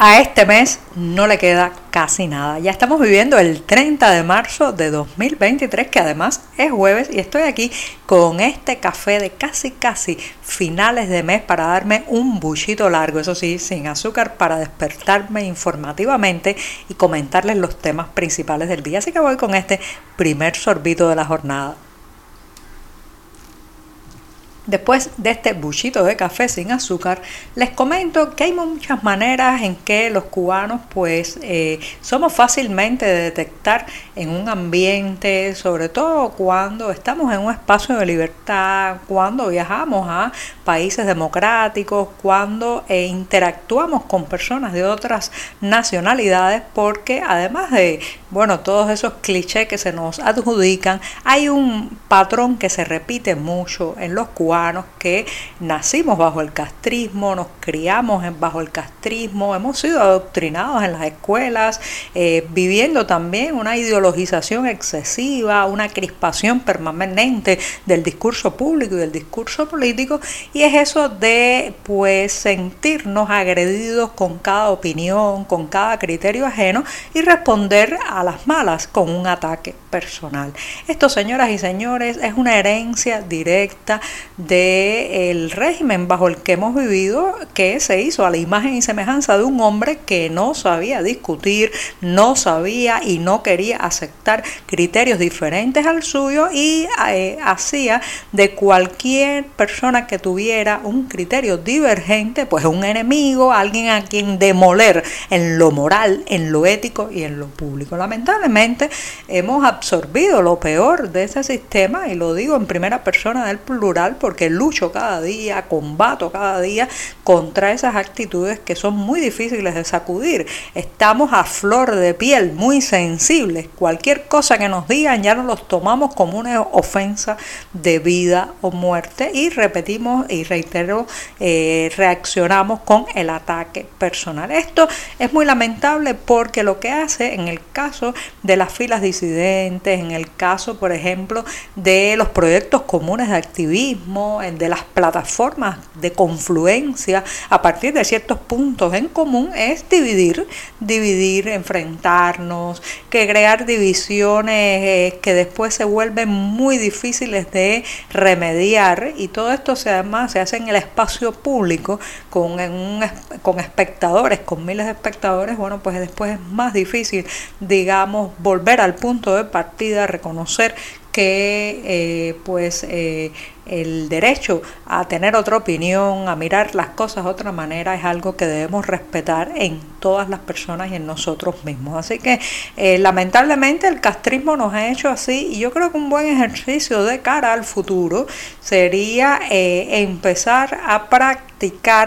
A este mes no le queda casi nada. Ya estamos viviendo el 30 de marzo de 2023, que además es jueves, y estoy aquí con este café de casi casi finales de mes para darme un buchito largo, eso sí, sin azúcar, para despertarme informativamente y comentarles los temas principales del día. Así que voy con este primer sorbito de la jornada. Después de este buchito de café sin azúcar, les comento que hay muchas maneras en que los cubanos pues eh, somos fácilmente de detectar en un ambiente, sobre todo cuando estamos en un espacio de libertad, cuando viajamos a países democráticos, cuando eh, interactuamos con personas de otras nacionalidades, porque además de, bueno, todos esos clichés que se nos adjudican, hay un patrón que se repite mucho en los cubanos que nacimos bajo el castrismo, nos criamos bajo el castrismo, hemos sido adoctrinados en las escuelas, eh, viviendo también una ideologización excesiva, una crispación permanente del discurso público y del discurso político, y es eso de pues sentirnos agredidos con cada opinión, con cada criterio ajeno y responder a las malas con un ataque personal. Esto, señoras y señores, es una herencia directa del régimen bajo el que hemos vivido, que se hizo a la imagen y semejanza de un hombre que no sabía discutir, no sabía y no quería aceptar criterios diferentes al suyo y eh, hacía de cualquier persona que tuviera un criterio divergente, pues un enemigo, alguien a quien demoler en lo moral, en lo ético y en lo público. Lamentablemente hemos absorbido lo peor de ese sistema y lo digo en primera persona del plural porque que lucho cada día, combato cada día contra esas actitudes que son muy difíciles de sacudir. Estamos a flor de piel, muy sensibles. Cualquier cosa que nos digan ya nos los tomamos como una ofensa de vida o muerte y repetimos y reitero, eh, reaccionamos con el ataque personal. Esto es muy lamentable porque lo que hace en el caso de las filas disidentes, en el caso, por ejemplo, de los proyectos comunes de activismo, de las plataformas de confluencia a partir de ciertos puntos en común es dividir, dividir, enfrentarnos, que crear divisiones eh, que después se vuelven muy difíciles de remediar. Y todo esto se, además se hace en el espacio público con, con espectadores, con miles de espectadores, bueno, pues después es más difícil, digamos, volver al punto de partida, reconocer que eh, pues eh, el derecho a tener otra opinión, a mirar las cosas de otra manera, es algo que debemos respetar en todas las personas y en nosotros mismos. Así que eh, lamentablemente el castrismo nos ha hecho así y yo creo que un buen ejercicio de cara al futuro sería empezar a practicar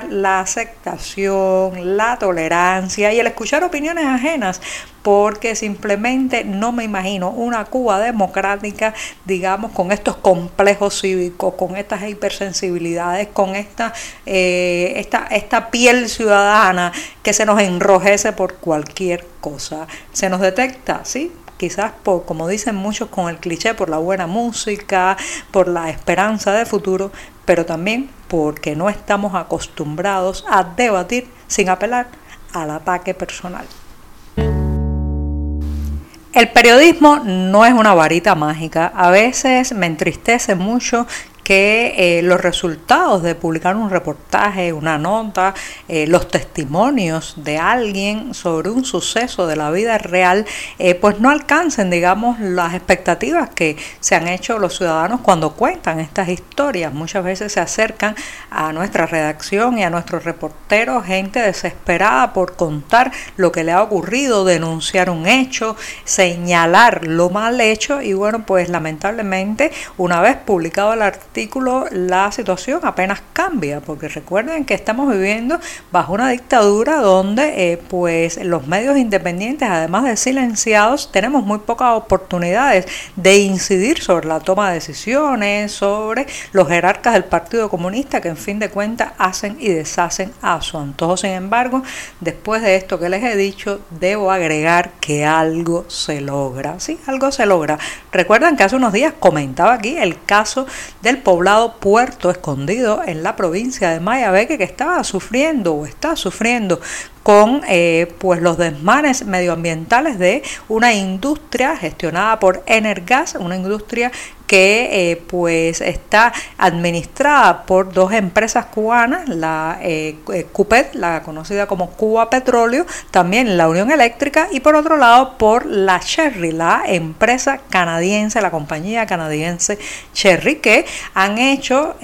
la aceptación, la tolerancia y el escuchar opiniones ajenas porque simplemente no me imagino una Cuba democrática, digamos, con estos complejos cívicos, con estas hipersensibilidades, con esta, eh, esta, esta piel ciudadana que se nos enrojece por cualquier cosa. Se nos detecta, ¿sí? Quizás por, como dicen muchos con el cliché, por la buena música, por la esperanza de futuro, pero también porque no estamos acostumbrados a debatir sin apelar al ataque personal. El periodismo no es una varita mágica. A veces me entristece mucho que eh, los resultados de publicar un reportaje, una nota, eh, los testimonios de alguien sobre un suceso de la vida real, eh, pues no alcancen, digamos, las expectativas que se han hecho los ciudadanos cuando cuentan estas historias. Muchas veces se acercan a nuestra redacción y a nuestros reporteros gente desesperada por contar lo que le ha ocurrido, denunciar un hecho, señalar lo mal hecho y bueno, pues lamentablemente una vez publicado el artículo, la situación apenas cambia, porque recuerden que estamos viviendo bajo una dictadura donde eh, pues los medios independientes, además de silenciados, tenemos muy pocas oportunidades de incidir sobre la toma de decisiones, sobre los jerarcas del Partido Comunista que en fin de cuentas hacen y deshacen a su antojo. Sin embargo, después de esto que les he dicho, debo agregar que algo se logra. Sí, algo se logra. Recuerdan que hace unos días comentaba aquí el caso del poblado Puerto Escondido en la provincia de Mayabeque que estaba sufriendo o está sufriendo con eh, pues los desmanes medioambientales de una industria gestionada por Energas, una industria que eh, pues está administrada por dos empresas cubanas, la eh, CUPET, la conocida como Cuba Petróleo, también la Unión Eléctrica y por otro lado por la Cherry, la empresa canadiense, la compañía canadiense Cherry, que han hecho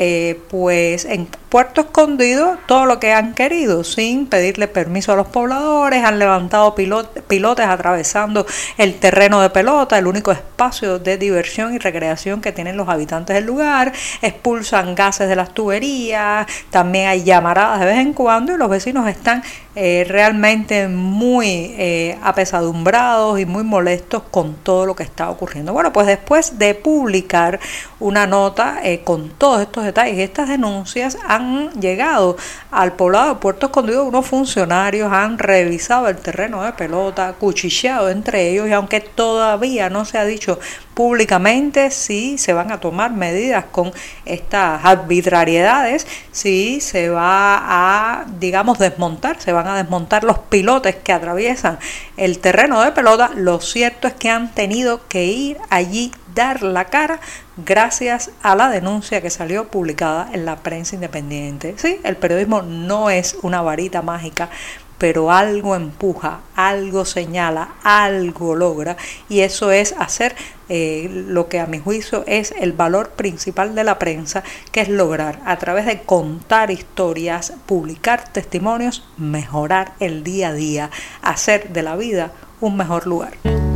pues en Puerto Escondido todo lo que han querido sin pedirle permiso a los pobladores, han levantado pilotes atravesando el terreno de pelota, el único espacio de diversión y recreación que tienen los habitantes del lugar, expulsan gases de las tuberías, también hay llamaradas de vez en cuando y los vecinos están eh, realmente muy eh, apesadumbrados y muy molestos con todo lo que está ocurriendo. Bueno, pues después de publicar una nota eh, con todos estos detalles estas denuncias, han llegado al poblado de Puerto Escondido unos funcionarios, han revisado el terreno de pelota, cuchicheado entre ellos y aunque todavía no se ha dicho públicamente si se van a tomar medidas con estas arbitrariedades, si se va a, digamos, desmontar, se van a desmontar los pilotes que atraviesan el terreno de pelota, lo cierto es que han tenido que ir allí dar la cara gracias a la denuncia que salió publicada en la prensa independiente. Sí, el periodismo no es una varita mágica pero algo empuja, algo señala, algo logra y eso es hacer eh, lo que a mi juicio es el valor principal de la prensa, que es lograr a través de contar historias, publicar testimonios, mejorar el día a día, hacer de la vida un mejor lugar.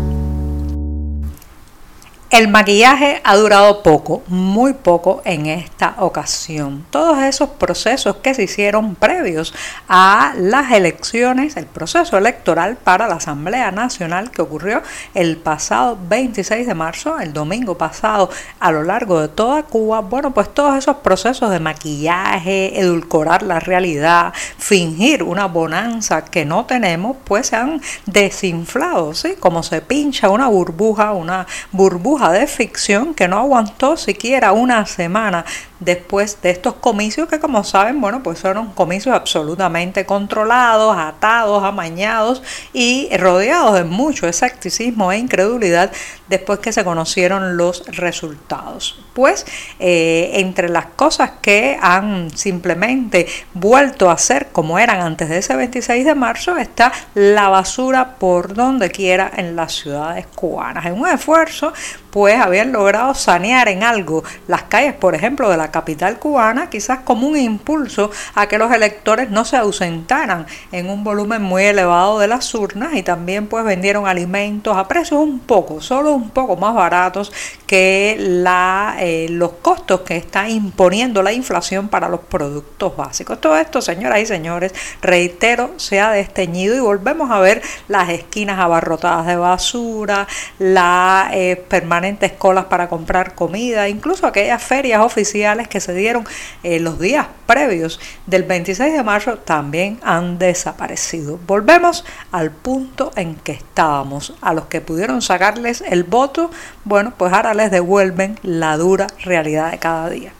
El maquillaje ha durado poco, muy poco en esta ocasión. Todos esos procesos que se hicieron previos a las elecciones, el proceso electoral para la Asamblea Nacional que ocurrió el pasado 26 de marzo, el domingo pasado, a lo largo de toda Cuba, bueno, pues todos esos procesos de maquillaje, edulcorar la realidad, fingir una bonanza que no tenemos, pues se han desinflado, ¿sí? Como se pincha una burbuja, una burbuja de ficción que no aguantó siquiera una semana después de estos comicios que como saben, bueno, pues fueron comicios absolutamente controlados, atados, amañados y rodeados de mucho escepticismo e incredulidad después que se conocieron los resultados. Pues eh, entre las cosas que han simplemente vuelto a ser como eran antes de ese 26 de marzo está la basura por donde quiera en las ciudades cubanas. En un esfuerzo pues habían logrado sanear en algo las calles, por ejemplo, de la capital cubana, quizás como un impulso a que los electores no se ausentaran en un volumen muy elevado de las urnas y también pues vendieron alimentos a precios un poco, solo un poco más baratos que la, eh, los costos que está imponiendo la inflación para los productos básicos. Todo esto, señoras y señores, reitero, se ha desteñido y volvemos a ver las esquinas abarrotadas de basura, la eh, permanencia colas para comprar comida, incluso aquellas ferias oficiales que se dieron eh, los días previos del 26 de marzo también han desaparecido. Volvemos al punto en que estábamos. A los que pudieron sacarles el voto, bueno, pues ahora les devuelven la dura realidad de cada día.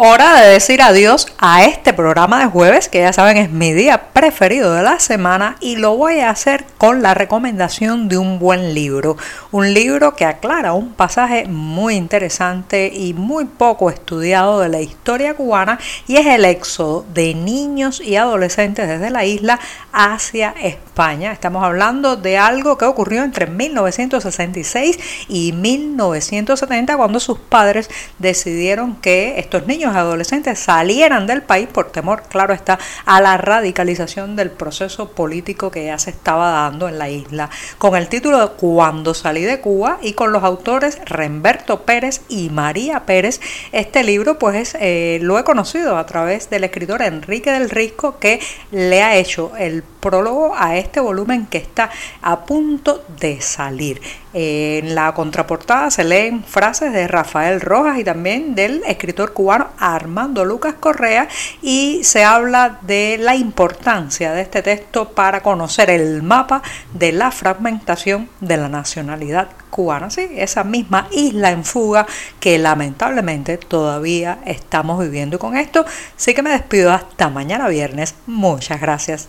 Hora de decir adiós a este programa de jueves, que ya saben es mi día preferido de la semana y lo voy a hacer con la recomendación de un buen libro. Un libro que aclara un pasaje muy interesante y muy poco estudiado de la historia cubana y es el éxodo de niños y adolescentes desde la isla hacia España. Estamos hablando de algo que ocurrió entre 1966 y 1970 cuando sus padres decidieron que estos niños niños adolescentes salieran del país por temor, claro está, a la radicalización del proceso político que ya se estaba dando en la isla, con el título de Cuando salí de Cuba y con los autores Remberto Pérez y María Pérez. Este libro pues eh, lo he conocido a través del escritor Enrique del Risco que le ha hecho el prólogo a este volumen que está a punto de salir. En la contraportada se leen frases de Rafael Rojas y también del escritor cubano Armando Lucas Correa y se habla de la importancia de este texto para conocer el mapa de la fragmentación de la nacionalidad cubana, sí, esa misma isla en fuga que lamentablemente todavía estamos viviendo. Con esto sí que me despido hasta mañana viernes. Muchas gracias.